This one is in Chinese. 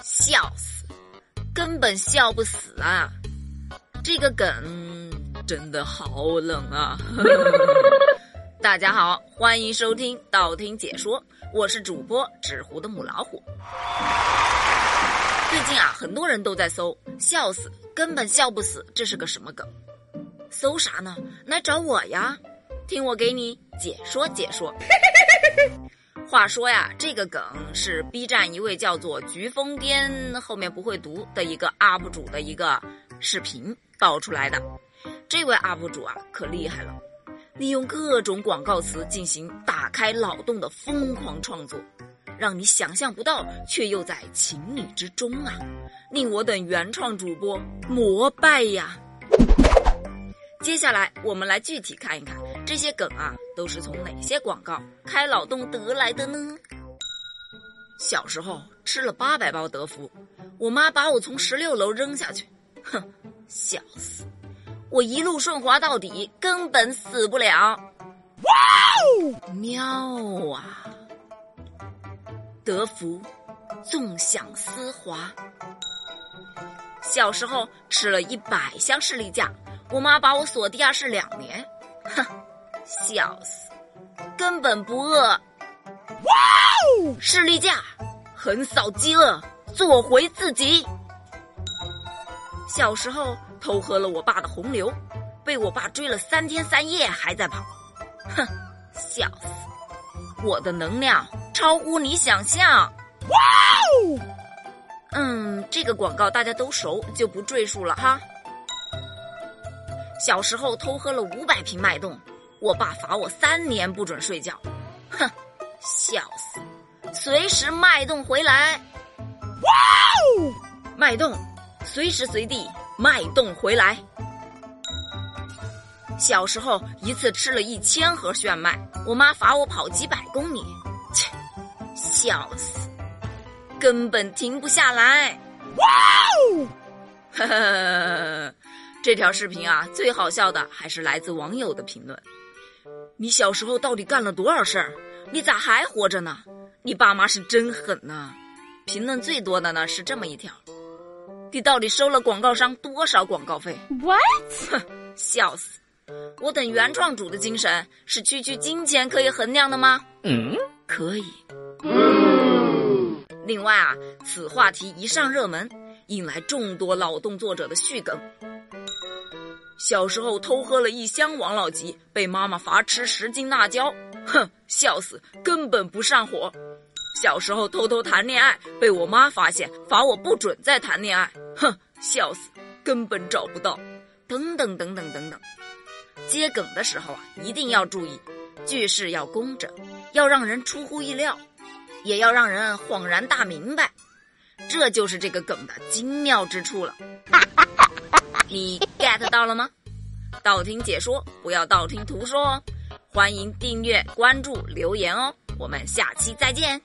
笑死，根本笑不死啊！这个梗真的好冷啊！大家好，欢迎收听道听解说，我是主播纸糊的母老虎。最近啊，很多人都在搜“笑死，根本笑不死”，这是个什么梗？搜啥呢？来找我呀，听我给你解说解说。话说呀，这个梗是 B 站一位叫做“菊疯癫”后面不会读的一个 UP 主的一个视频爆出来的。这位 UP 主啊，可厉害了，利用各种广告词进行打开脑洞的疯狂创作，让你想象不到，却又在情理之中啊，令我等原创主播膜拜呀！接下来我们来具体看一看这些梗啊，都是从哪些广告开脑洞得来的呢？小时候吃了八百包德芙，我妈把我从十六楼扔下去，哼，笑死！我一路顺滑到底，根本死不了。哇哦，妙啊！德芙，纵享丝滑。小时候吃了一百箱士力架。我妈把我锁地下室两年，哼，笑死，根本不饿。哇哦，士力架，横扫饥饿，做回自己。小时候偷喝了我爸的红牛，被我爸追了三天三夜还在跑，哼，笑死，我的能量超乎你想象。哇哦，嗯，这个广告大家都熟，就不赘述了哈。小时候偷喝了五百瓶脉动，我爸罚我三年不准睡觉，哼，笑死！随时脉动回来，哇哦，脉动，随时随地脉动回来。小时候一次吃了一千盒炫迈，我妈罚我跑几百公里，切，笑死，根本停不下来，哇哦，呵呵。这条视频啊，最好笑的还是来自网友的评论。你小时候到底干了多少事儿？你咋还活着呢？你爸妈是真狠呐！评论最多的呢是这么一条：你到底收了广告商多少广告费？What？哼，笑死！我等原创主的精神是区区金钱可以衡量的吗？嗯，可以。嗯。另外啊，此话题一上热门，引来众多脑洞作者的续梗。小时候偷喝了一箱王老吉，被妈妈罚吃十斤辣椒，哼，笑死，根本不上火。小时候偷偷谈恋爱，被我妈发现，罚我不准再谈恋爱，哼，笑死，根本找不到。等等等等等等，接梗的时候啊，一定要注意，句式要工整，要让人出乎意料，也要让人恍然大明白，这就是这个梗的精妙之处了。你 get 到了吗？道听解说，不要道听途说哦！欢迎订阅、关注、留言哦！我们下期再见。